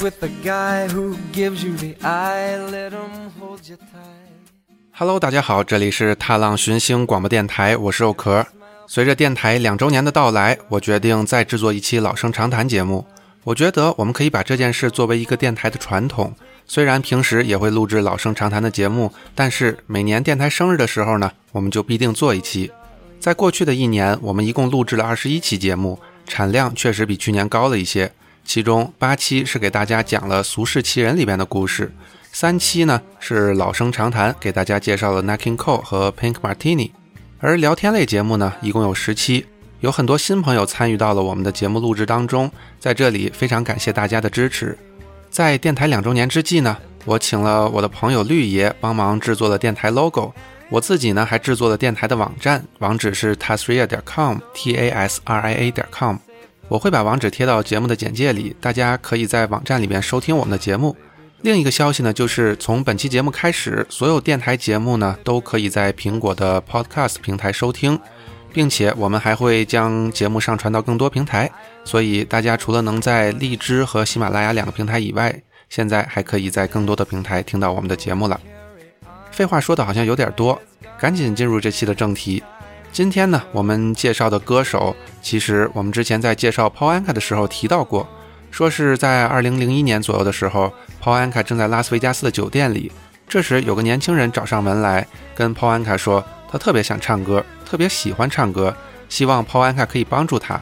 with the guy who gives you the eye, let him hold you tight. Hello，大家好，这里是踏浪寻星广播电台，我是肉壳。随着电台两周年的到来，我决定再制作一期老生常谈节目。我觉得我们可以把这件事作为一个电台的传统。虽然平时也会录制老生常谈的节目，但是每年电台生日的时候呢，我们就必定做一期。在过去的一年，我们一共录制了二十一期节目，产量确实比去年高了一些。其中八期是给大家讲了《俗世奇人》里边的故事，三期呢是老生常谈，给大家介绍了 Nat King Cole 和 Pink Martini。而聊天类节目呢，一共有十期。有很多新朋友参与到了我们的节目录制当中，在这里非常感谢大家的支持。在电台两周年之际呢，我请了我的朋友绿爷帮忙制作了电台 logo，我自己呢还制作了电台的网站，网址是 tasria 点 com，t a s r i a 点 com。我会把网址贴到节目的简介里，大家可以在网站里面收听我们的节目。另一个消息呢，就是从本期节目开始，所有电台节目呢都可以在苹果的 Podcast 平台收听。并且我们还会将节目上传到更多平台，所以大家除了能在荔枝和喜马拉雅两个平台以外，现在还可以在更多的平台听到我们的节目了。废话说的好像有点多，赶紧进入这期的正题。今天呢，我们介绍的歌手，其实我们之前在介绍 Paul Anka 的时候提到过，说是在2001年左右的时候，Paul Anka 正在拉斯维加斯的酒店里，这时有个年轻人找上门来，跟 Paul Anka 说。他特别想唱歌，特别喜欢唱歌，希望泡安卡可以帮助他。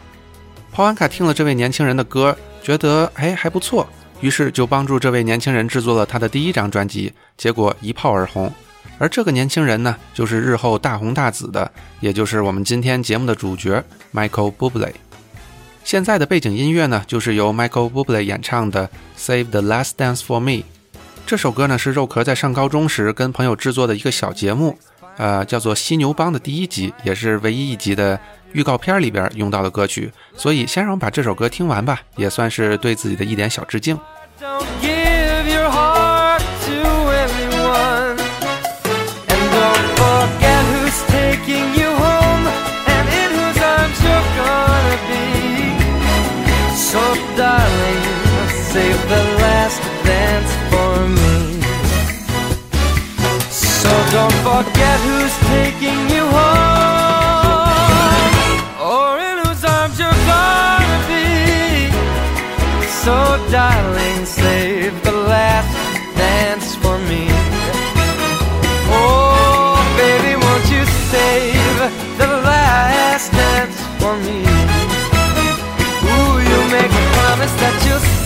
泡安卡听了这位年轻人的歌，觉得哎还不错，于是就帮助这位年轻人制作了他的第一张专辑，结果一炮而红。而这个年轻人呢，就是日后大红大紫的，也就是我们今天节目的主角 Michael Bublé。现在的背景音乐呢，就是由 Michael Bublé 演唱的《Save the Last Dance for Me》。这首歌呢，是肉壳在上高中时跟朋友制作的一个小节目。呃，叫做《犀牛帮》的第一集，也是唯一一集的预告片里边用到的歌曲，所以先让我们把这首歌听完吧，也算是对自己的一点小致敬。Don't forget who's taking you home Or in whose arms you're gonna be. So darling, save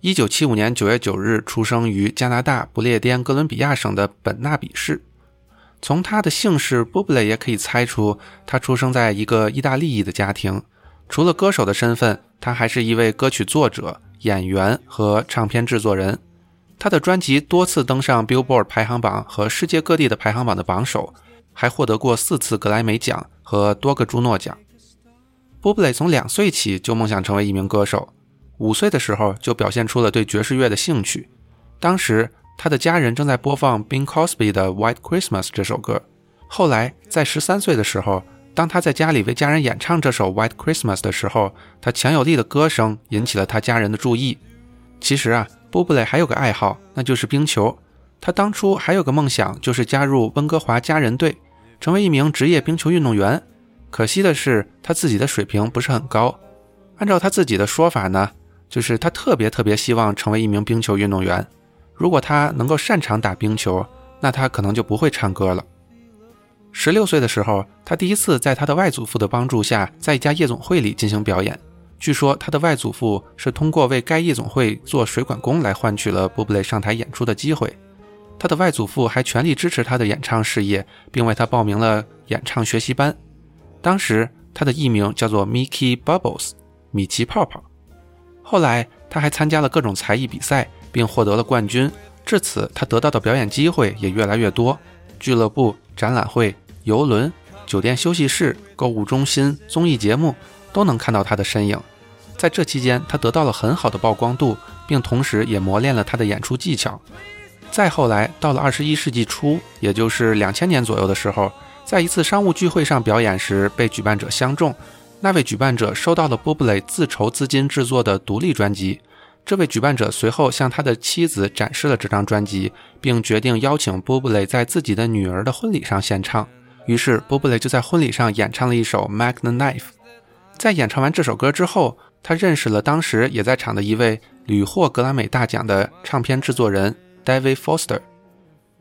一九七五年九月九日出生于加拿大不列颠哥伦比亚省的本纳比市。从他的姓氏 Bublé 也可以猜出，他出生在一个意大利裔的家庭。除了歌手的身份，他还是一位歌曲作者、演员和唱片制作人。他的专辑多次登上 Billboard 排行榜和世界各地的排行榜的榜首，还获得过四次格莱美奖和多个朱诺奖。Bublé 从两岁起就梦想成为一名歌手。五岁的时候就表现出了对爵士乐的兴趣。当时他的家人正在播放 Bing Crosby 的《White Christmas》这首歌。后来在十三岁的时候，当他在家里为家人演唱这首《White Christmas》的时候，他强有力的歌声引起了他家人的注意。其实啊，波布雷还有个爱好，那就是冰球。他当初还有个梦想，就是加入温哥华家人队，成为一名职业冰球运动员。可惜的是，他自己的水平不是很高。按照他自己的说法呢。就是他特别特别希望成为一名冰球运动员。如果他能够擅长打冰球，那他可能就不会唱歌了。十六岁的时候，他第一次在他的外祖父的帮助下，在一家夜总会里进行表演。据说他的外祖父是通过为该夜总会做水管工来换取了布布雷上台演出的机会。他的外祖父还全力支持他的演唱事业，并为他报名了演唱学习班。当时他的艺名叫做 Mickey Bubbles，米奇泡泡。后来，他还参加了各种才艺比赛，并获得了冠军，至此，他得到的表演机会也越来越多，俱乐部、展览会、游轮、酒店休息室、购物中心、综艺节目都能看到他的身影。在这期间，他得到了很好的曝光度，并同时也磨练了他的演出技巧。再后来，到了二十一世纪初，也就是两千年左右的时候，在一次商务聚会上表演时，被举办者相中。那位举办者收到了波布雷自筹资金制作的独立专辑。这位举办者随后向他的妻子展示了这张专辑，并决定邀请波布雷在自己的女儿的婚礼上献唱。于是，波布雷就在婚礼上演唱了一首《Mac the Knife》。在演唱完这首歌之后，他认识了当时也在场的一位屡获格莱美大奖的唱片制作人 David Foster。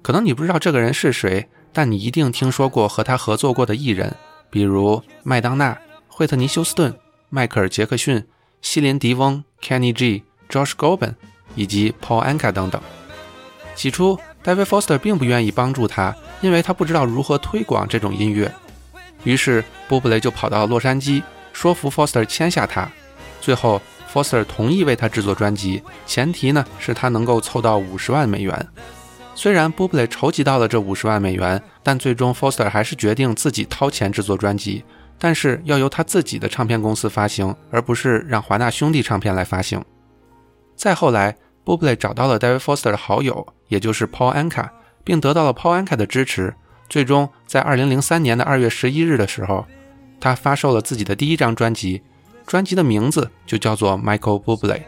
可能你不知道这个人是谁，但你一定听说过和他合作过的艺人，比如麦当娜、惠特尼·休斯顿、迈克尔·杰克逊、西林·迪翁、Kenny G。Josh Groban 以及 Paul Anka 等等。起初，David Foster 并不愿意帮助他，因为他不知道如何推广这种音乐。于是，波布雷就跑到洛杉矶，说服 Foster 签下他。最后，Foster 同意为他制作专辑，前提呢是他能够凑到五十万美元。虽然波布雷筹集到了这五十万美元，但最终 Foster 还是决定自己掏钱制作专辑，但是要由他自己的唱片公司发行，而不是让华纳兄弟唱片来发行。再后来，波布雷找到了 David Foster 的好友，也就是 Paul Anka，并得到了 Paul Anka 的支持。最终，在2003年的2月11日的时候，他发售了自己的第一张专辑，专辑的名字就叫做 Michael b u b l y。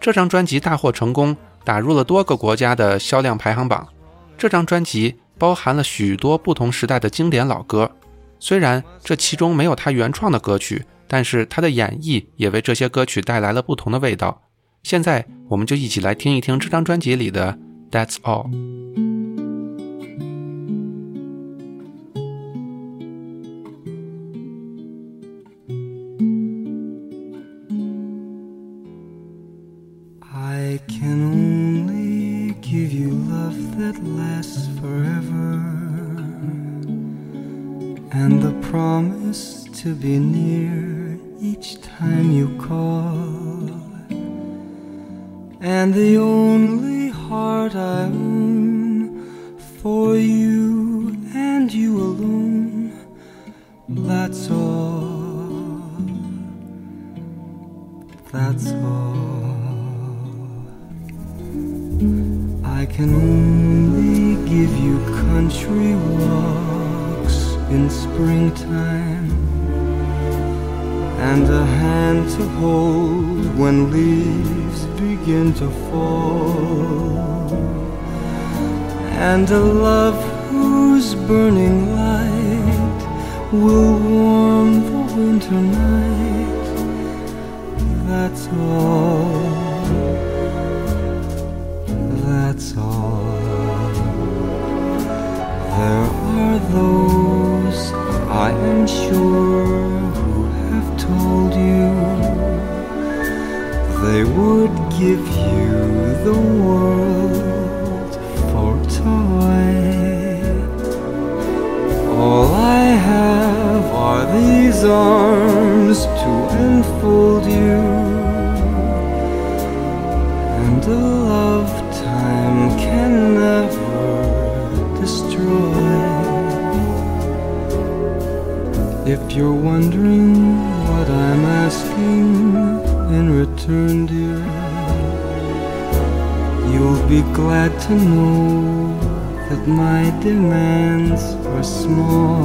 这张专辑大获成功，打入了多个国家的销量排行榜。这张专辑包含了许多不同时代的经典老歌，虽然这其中没有他原创的歌曲，但是他的演绎也为这些歌曲带来了不同的味道。现在，我们就一起来听一听这张专辑里的《That's All》。To be near are those, I am sure who have told you they would give you the world for toy. All I have are these arms If you're wondering what I'm asking in return, dear. You'll be glad to know that my demands are small.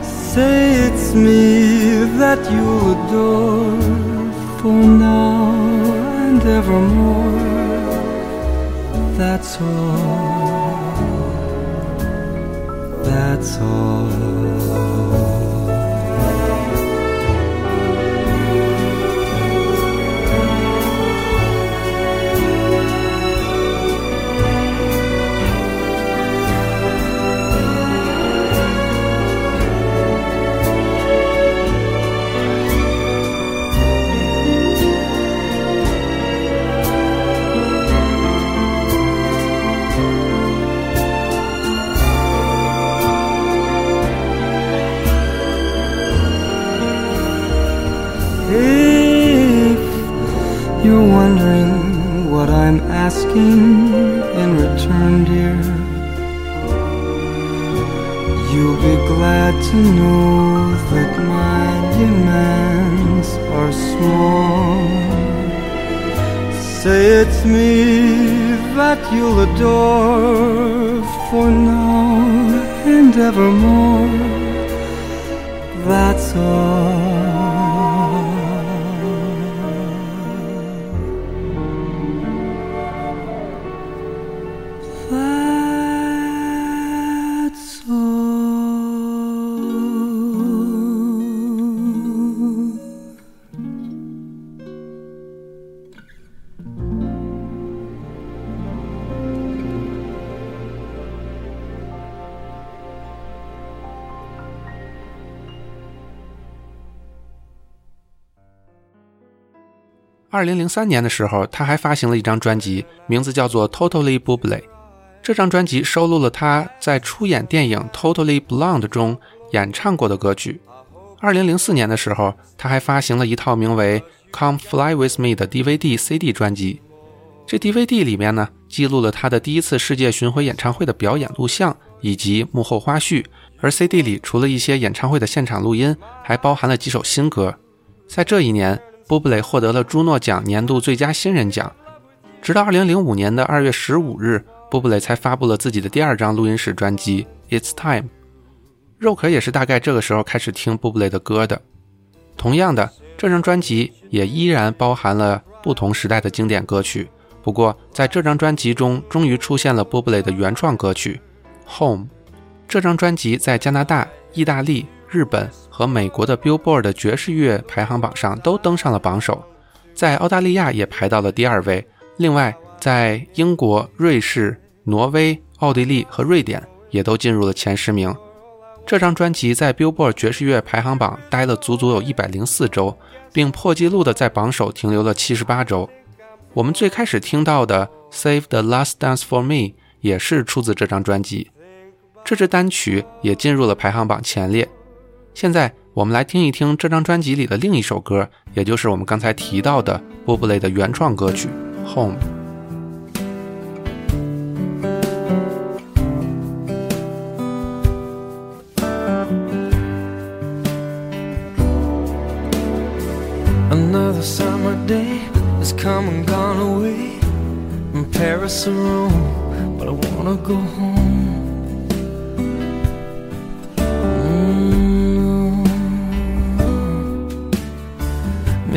Say it's me that you'll adore for now and evermore. That's all. 坐 to know that my demands are small. Say it's me that you'll adore for now and evermore. That's all. 二零零三年的时候，他还发行了一张专辑，名字叫做《Totally bubly》。这张专辑收录了他在出演电影《Totally Blonde》中演唱过的歌曲。二零零四年的时候，他还发行了一套名为《Come Fly with Me》的 DVD、CD 专辑。这 DVD 里面呢，记录了他的第一次世界巡回演唱会的表演录像以及幕后花絮。而 CD 里除了一些演唱会的现场录音，还包含了几首新歌。在这一年，波布雷获得了朱诺奖年度最佳新人奖。直到2005年的2月15日，波布雷才发布了自己的第二张录音室专辑《It's Time》。肉壳也是大概这个时候开始听布布雷的歌的。同样的，这张专辑也依然包含了不同时代的经典歌曲。不过，在这张专辑中，终于出现了波布雷的原创歌曲《Home》。这张专辑在加拿大、意大利、日本和美国的 Billboard 的爵士乐排行榜上都登上了榜首，在澳大利亚也排到了第二位。另外，在英国、瑞士、挪威、奥地利和瑞典也都进入了前十名。这张专辑在 Billboard 爵士乐排行榜待了足足有一百零四周，并破纪录的在榜首停留了七十八周。我们最开始听到的《Save the Last Dance for Me》也是出自这张专辑。这支单曲也进入了排行榜前列。现在我们来听一听这张专辑里的另一首歌，也就是我们刚才提到的波布雷的原创歌曲《Home》。Another summer day has come and gone away from Paris or Rome, but I wanna go home.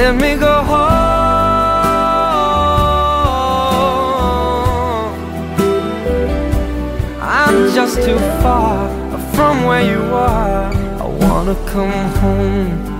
Let me go home. I'm just too far from where you are. I wanna come home.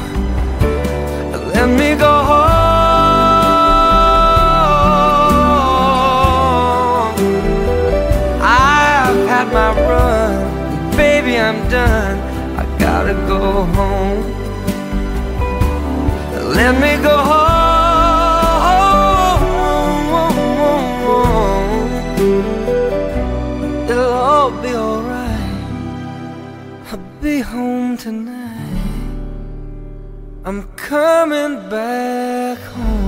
Coming back home.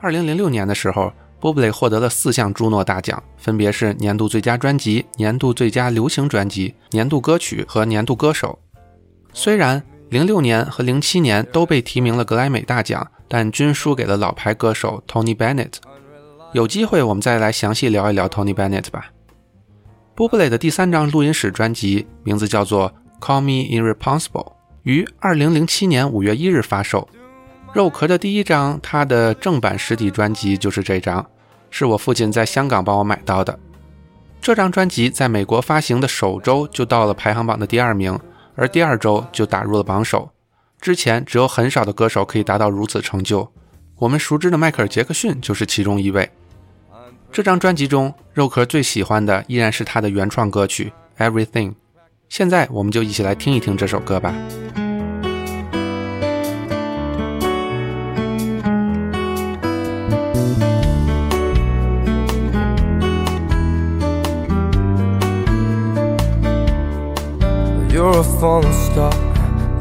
二零零六年的时候，波布雷获得了四项朱诺大奖，分别是年度最佳专辑、年度最佳流行专辑、年度歌曲和年度歌手。虽然零六年和零七年都被提名了格莱美大奖，但均输给了老牌歌手 Tony Bennett。有机会我们再来详细聊一聊 Tony Bennett 吧。波布雷的第三张录音室专辑名字叫做《Call Me Irresponsible》，于二零零七年五月一日发售。肉壳的第一张他的正版实体专辑就是这张，是我父亲在香港帮我买到的。这张专辑在美国发行的首周就到了排行榜的第二名，而第二周就打入了榜首。之前只有很少的歌手可以达到如此成就，我们熟知的迈克尔·杰克逊就是其中一位。这张专辑中，肉壳最喜欢的依然是他的原创歌曲《Everything》。现在我们就一起来听一听这首歌吧。You're a falling star.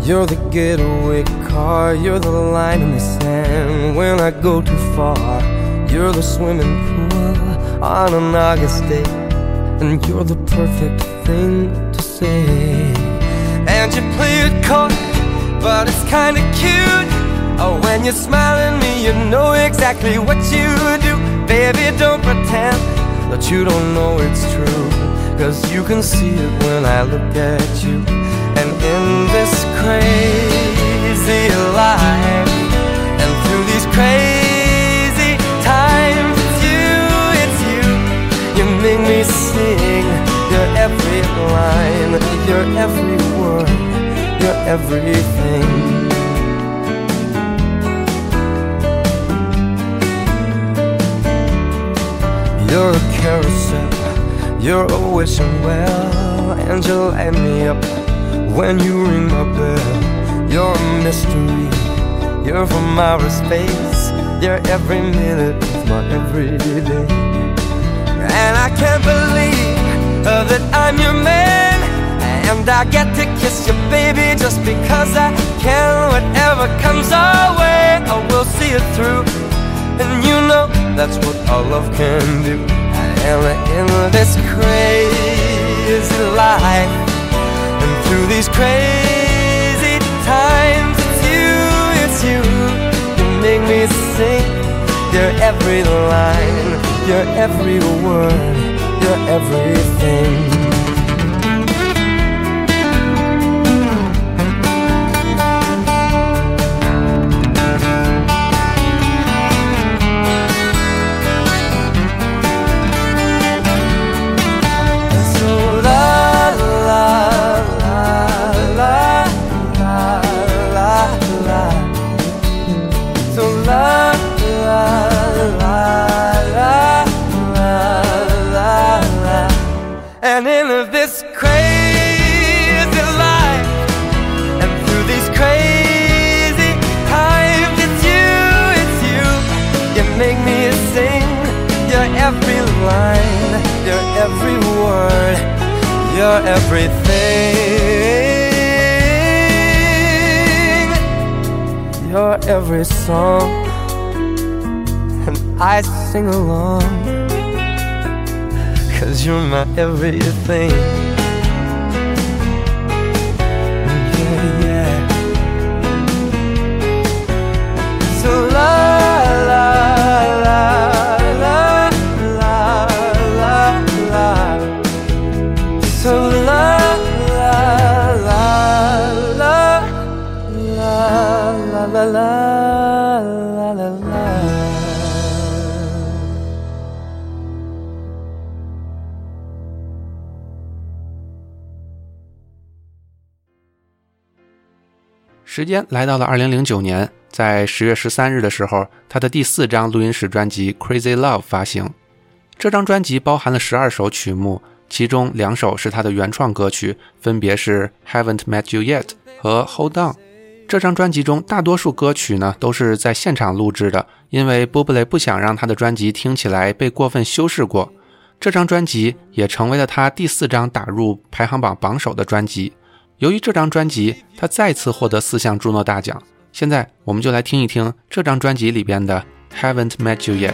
You're the getaway car. You're the line in the sand when I go too far. You're the swimming pool on an August day. And you're the perfect thing to say. And you play it coy, but it's kinda cute. Oh, when you smile at me, you know exactly what you do. Baby, don't pretend that you don't know it's true. Cause you can see it when I look at you. And in this crazy life, every line, your every word, your everything. You're a carousel, you're a wishing well, and you light me up when you ring my bell. You're a mystery, you're from outer space, you're every minute of my everyday. And I can't believe that I'm your man, and I get to kiss you, baby, just because I can. Whatever comes our way, I will see it through. And you know that's what our love can do. And in this crazy life, and through these crazy times, it's you, it's you. You make me sing your every line, your every word, your everything. Every word, your everything. You're every song, and I sing along. Cause you're my everything. 间来到了二零零九年，在十月十三日的时候，他的第四张录音室专辑《Crazy Love》发行。这张专辑包含了十二首曲目，其中两首是他的原创歌曲，分别是《Haven't Met You Yet》和《Hold On》。这张专辑中大多数歌曲呢都是在现场录制的，因为波布雷不想让他的专辑听起来被过分修饰过。这张专辑也成为了他第四张打入排行榜榜首的专辑。由于这张专辑，他再次获得四项朱诺大奖。现在我们就来听一听这张专辑里边的《Haven't Met You Yet》。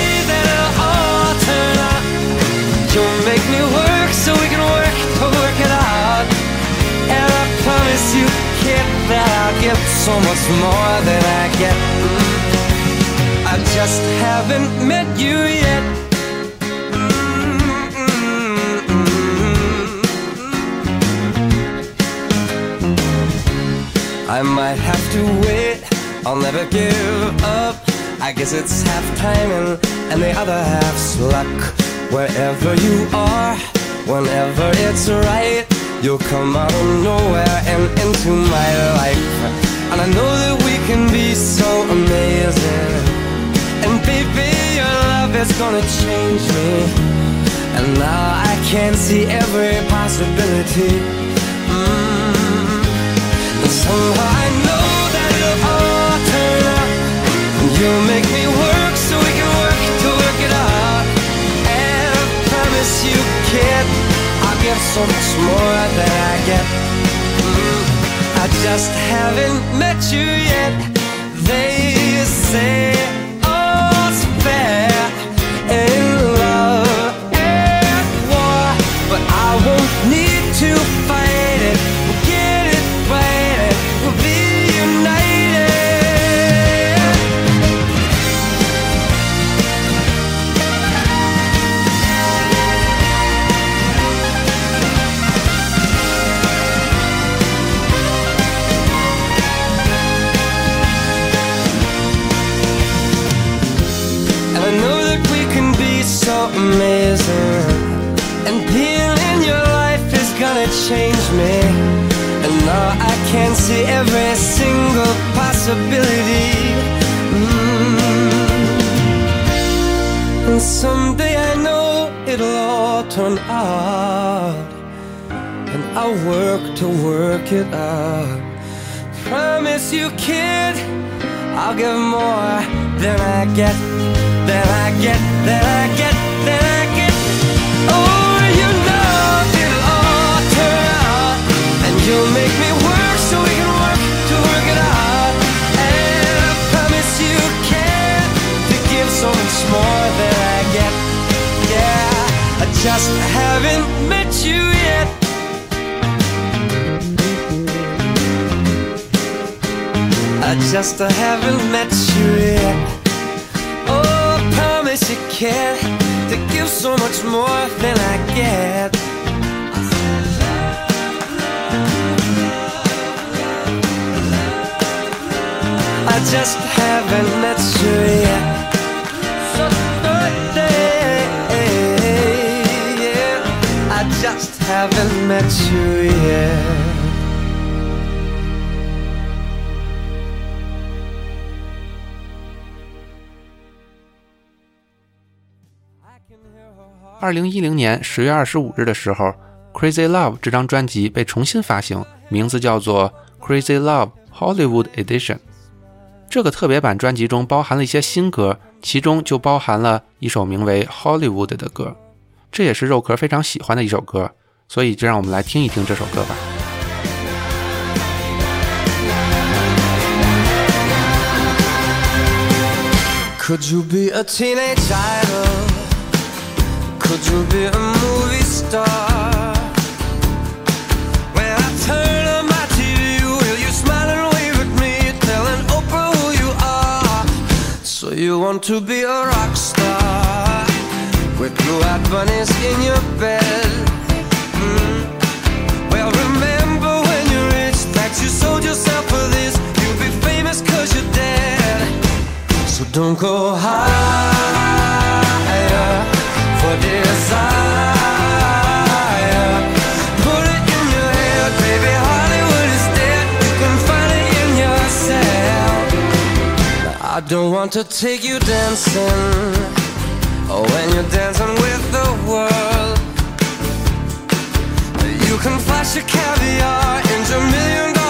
You'll make me work so we can work to work it out. And I promise you, kid, that I'll get so much more than I get. I just haven't met you yet. I might have to wait, I'll never give up. I guess it's half timing and the other half's luck. Wherever you are, whenever it's right, you'll come out of nowhere and into my life. And I know that we can be so amazing. And baby, your love is gonna change me. And now I can see every possibility. Mm. And somehow I know that it'll all turn out. You'll make me work I you, kid, I'll give so much more than I get. Mm, I just haven't met you yet. They say gonna change me. And now I can see every single possibility. Mm. And someday I know it'll all turn out. And I'll work to work it out. Promise you, kid, I'll give more than I get, than I get, than I get, than I get. You'll make me work so we can work to work it out. And I promise you, kid, to give so much more than I get. Yeah, I just haven't met you yet. I just haven't met you yet. Oh, I promise you can to give so much more than I get. I just haven't met you yet. So birthday, just haven't met you yet. I can hear her heart 二零一零年十月二十五日的时候，《Crazy Love》这张专辑被重新发行，名字叫做《Crazy Love Hollywood Edition》。 这个特别版专辑中包含了一些新歌，其中就包含了一首名为《Hollywood》的歌，这也是肉壳非常喜欢的一首歌，所以就让我们来听一听这首歌吧。Could you be a teenage idol? Could you be a movie star? You want to be a rock star with blue-eyed bunnies in your bed? Mm. Well, remember when you're rich that you sold yourself for this. You'll be famous cause you're dead. So don't go higher for desire. I don't want to take you dancing. Oh, when you're dancing with the world. You can flash your caviar in your million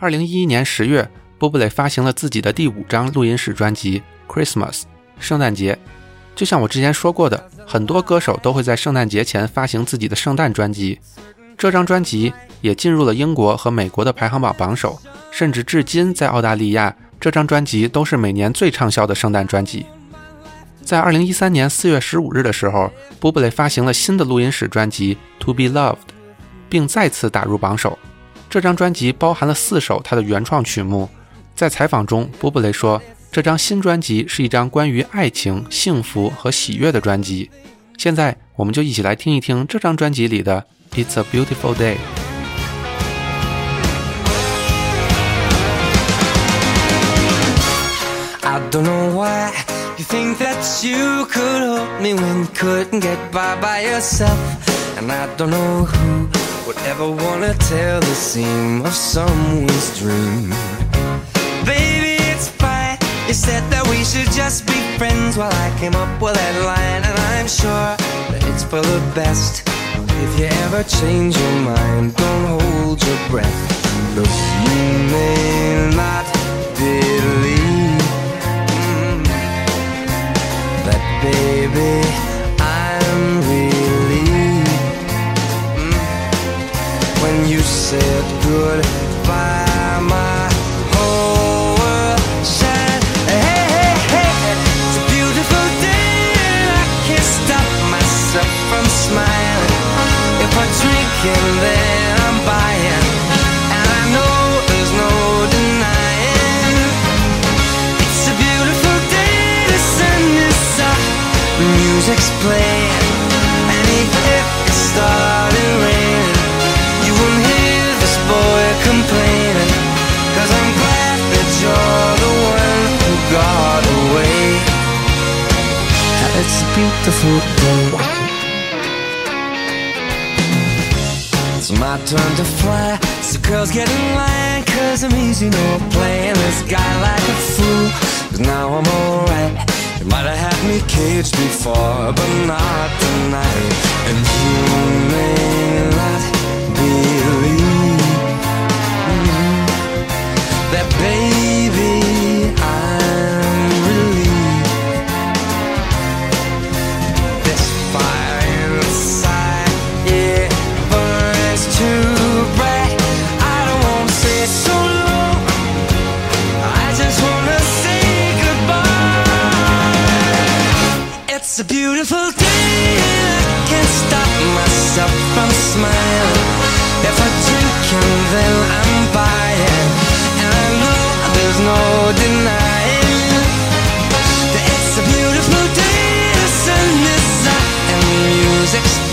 二零一一年十月，波布蕾发行了自己的第五张录音室专辑《Christmas》圣诞节。就像我之前说过的，很多歌手都会在圣诞节前发行自己的圣诞专辑。这张专辑也进入了英国和美国的排行榜榜首，甚至至今在澳大利亚这张专辑都是每年最畅销的圣诞专辑。在二零一三年四月十五日的时候，布布雷发行了新的录音室专辑《To Be Loved》，并再次打入榜首。这张专辑包含了四首他的原创曲目。在采访中，布布雷说，这张新专辑是一张关于爱情、幸福和喜悦的专辑。现在，我们就一起来听一听这张专辑里的《It's a Beautiful Day》。I don't know why you think that you could help me when you couldn't get by by yourself. And I don't know who would ever wanna tell the seam of someone's dream. Baby, it's fine. You said that we should just be friends while I came up with that line, and I'm sure that it's for the best. If you ever change your mind, don't hold your breath.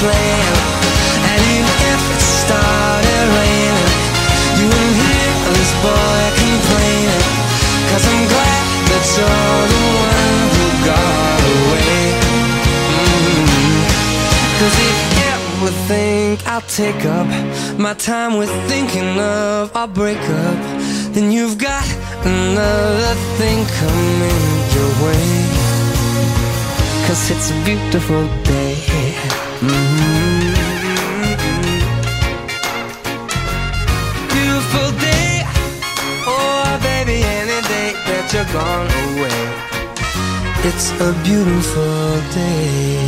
Music's. And even if it started raining, you won't hear this boy complaining. Cause I'm glad that you're the one who got away. Mm. Cause if ever think I'll take up my time with thinking of our breakup, then you've got another thing coming your way. Cause it's a beautiful day. Gone away. It's a beautiful day.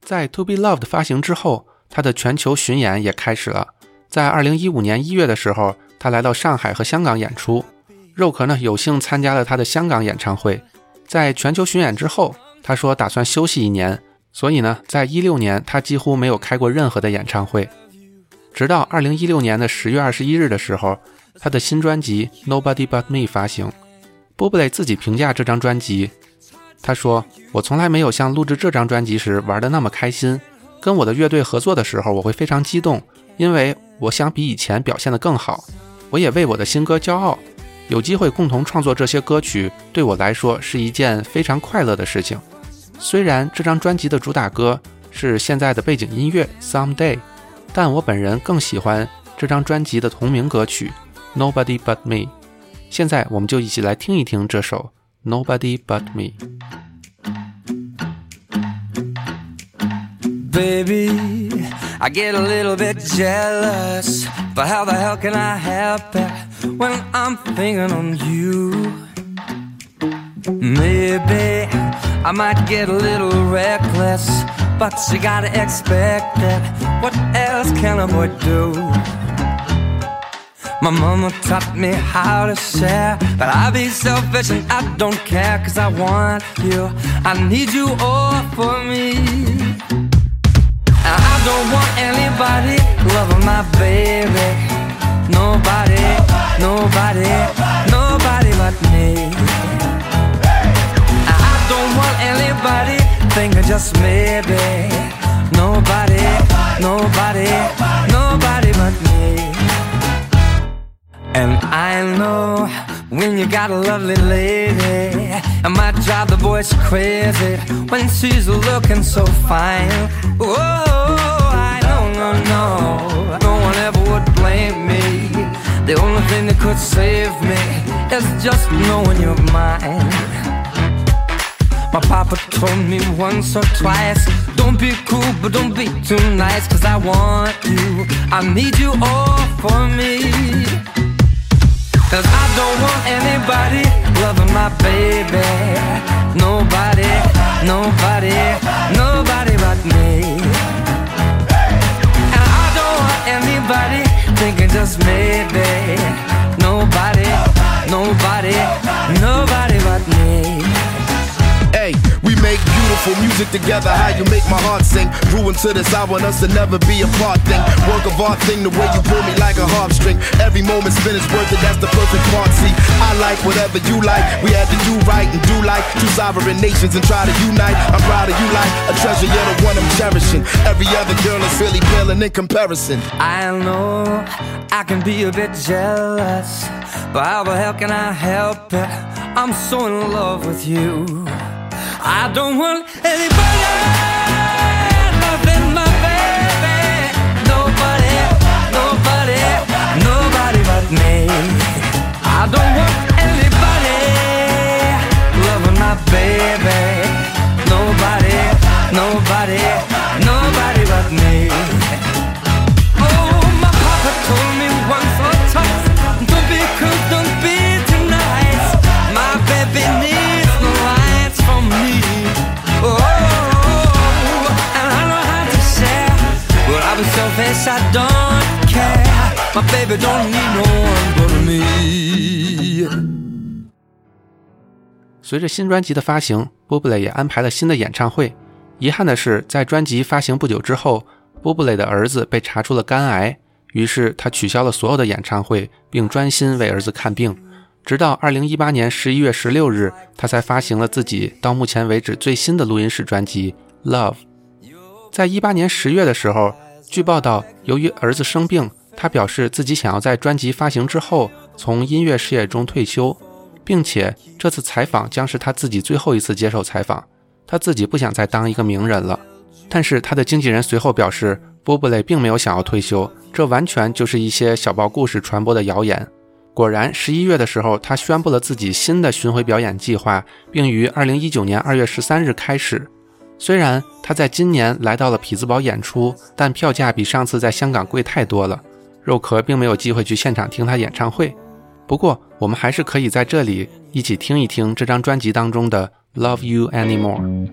在《To Be Loved》发行之后，他的全球巡演也开始了。在二零一五年一月的时候，他来到上海和香港演出。肉壳呢有幸参加了他的香港演唱会。在全球巡演之后，他说打算休息一年，所以呢，在一六年他几乎没有开过任何的演唱会。直到二零一六年的十月二十一日的时候，他的新专辑《Nobody But Me》发行。波布雷自己评价这张专辑，他说：“我从来没有像录制这张专辑时玩的那么开心。跟我的乐队合作的时候，我会非常激动，因为我想比以前表现得更好。我也为我的新歌骄傲。有机会共同创作这些歌曲，对我来说是一件非常快乐的事情。虽然这张专辑的主打歌是现在的背景音乐《Someday》，但我本人更喜欢这张专辑的同名歌曲《Nobody But Me》。现在我们就一起来听一听这首《Nobody But Me》。Baby, I get a little bit jealous, but how the hell can I help it when I'm thinking on you? Maybe I might get a little reckless but you gotta expect it. What else can a boy do? My mama taught me how to share, but I be selfish and I don't care, cause I want you. I need you all for me. And I don't want anybody loving my baby. Nobody, nobody, nobody but me. I anybody thinking just maybe. Nobody, nobody, nobody but me. And I know when you got a lovely lady, it might drive the boys crazy when she's looking so fine. Oh, I don't know, no, no, no one ever would blame me. The only thing that could save me is just knowing you're mine. My papa told me once or twice Don't be cool, but don't be too nice Cause I want you, I need you all for me. Cause I don't want anybody loving my baby. Nobody, nobody, nobody but me. And I don't want anybody thinking just maybe. Nobody, nobody, nobody but me make beautiful music together. How you make my heart sing. Grew into this, I want us to never be apart thing. Work of art thing, the way you pull me like a harp string. Every moment spent is worth it, that's the perfect part. See, I like whatever you like. We had to do right and do like two sovereign nations and try to unite. I'm proud of you like a treasure, you're the one I'm cherishing. Every other girl is really paling in comparison. I know I can be a bit jealous, but how the hell can I help it? I'm so in love with you. I don't want anybody loving my baby. Nobody, nobody, nobody but me. I don't want anybody loving my baby. Nobody, nobody, nobody but me. Oh, my papa told me Oh, and I know how to share, but I'll be selfish, I don't care. My baby don't need no one but me. 随着新专辑的发行，波布雷也安排了新的演唱会。遗憾的是，在专辑发行不久之后，波布雷的儿子被查出了肝癌，于是他取消了所有的演唱会，并专心为儿子看病。直到2018年11月16日，他才发行了自己到目前为止最新的录音室专辑《Love》。在18年10月的时候，据报道，由于儿子生病，他表示自己想要在专辑发行之后从音乐事业中退休。并且这次采访将是他自己最后一次接受采访，他自己不想再当一个名人了。但是他的经纪人随后表示，波布雷并没有想要退休，这完全就是一些小报故事传播的谣言。果然，十一月的时候，他宣布了自己新的巡回表演计划，并于二零一九年二月十三日开始。虽然他在今年来到了匹兹堡演出，但票价比上次在香港贵太多了，肉壳并没有机会去现场听他演唱会。不过，我们还是可以在这里一起听一听这张专辑当中的《Love You Anymore》。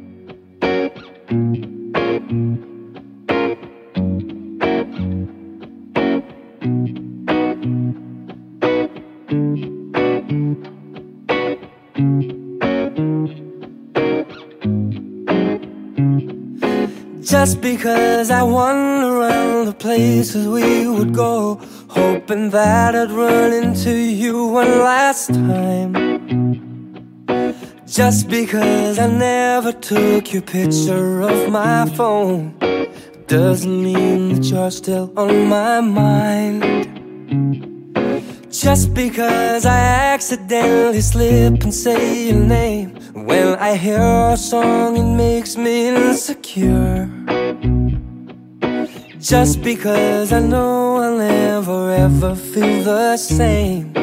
Just because I wander around the places we would go, hoping that I'd run into you one last time. Just because I never took your picture of my phone, doesn't mean that you're still on my mind. Just because I accidentally slip and say your name When I hear a song it makes me insecure Just because I know I'll never ever feel the same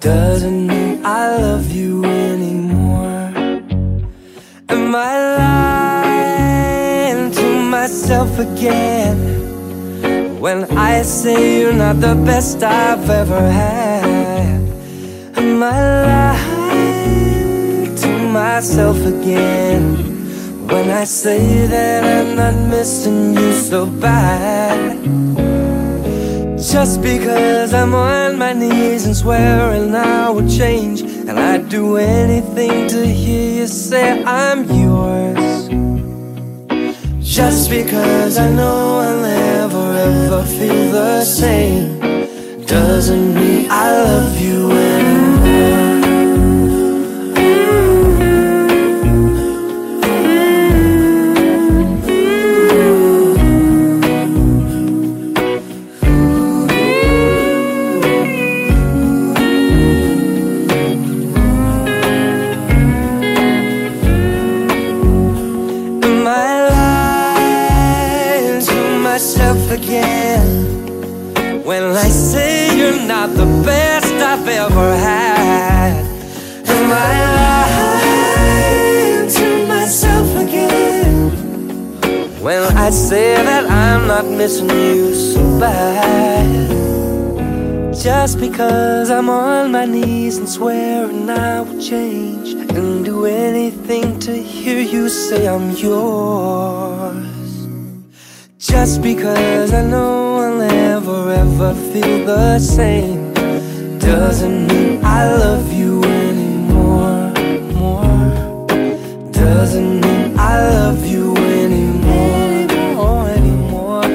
Doesn't mean I love you anymore Am I lying to myself again? When I say you're not the best I've ever had Am I lying to myself again when I say that I'm not missing you so bad. Just because I'm on my knees and swearing I will change, and I'd do anything to hear you say I'm yours. Just because I know I'll never ever feel the same, doesn't mean I love you I've ever had? Am I lying to myself again when I say that I'm not missing you so bad? Just because I'm on my knees and swearing I will change and do anything to hear you say I'm yours. Just because I know I'll never ever feel the same doesn't mean I love you anymore. More doesn't mean I love you anymore. Anymore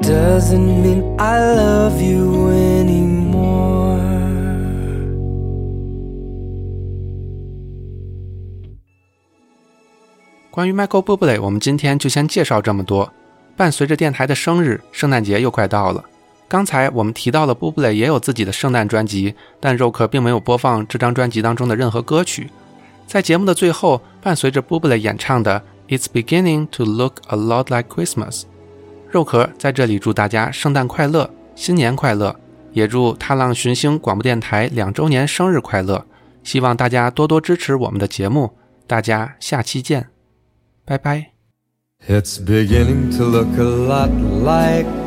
doesn't mean I love you anymore. 关于 Michael Bublé，我们今天就先介绍这么多。伴随着电台的生日，圣诞节又快到了。 刚才我们提到了 Bublé 也有自己的圣诞专辑，但肉壳并没有播放这张专辑当中的任何歌曲。在节目的最后，伴随着 Bublé 演唱的《It's Beginning to Look a Lot Like Christmas》，肉壳在这里祝大家圣诞快乐，新年快乐，也祝踏浪寻星广播电台两周年生日快乐！希望大家多多支持我们的节目，大家下期见，拜拜。It's beginning to look a lot like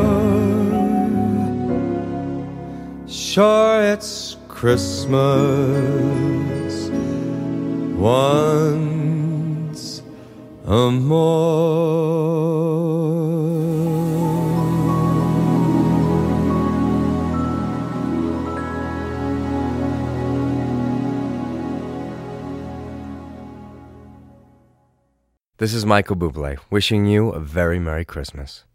sure it's Christmas once a more. This is Michael Bublé wishing you a very Merry Christmas.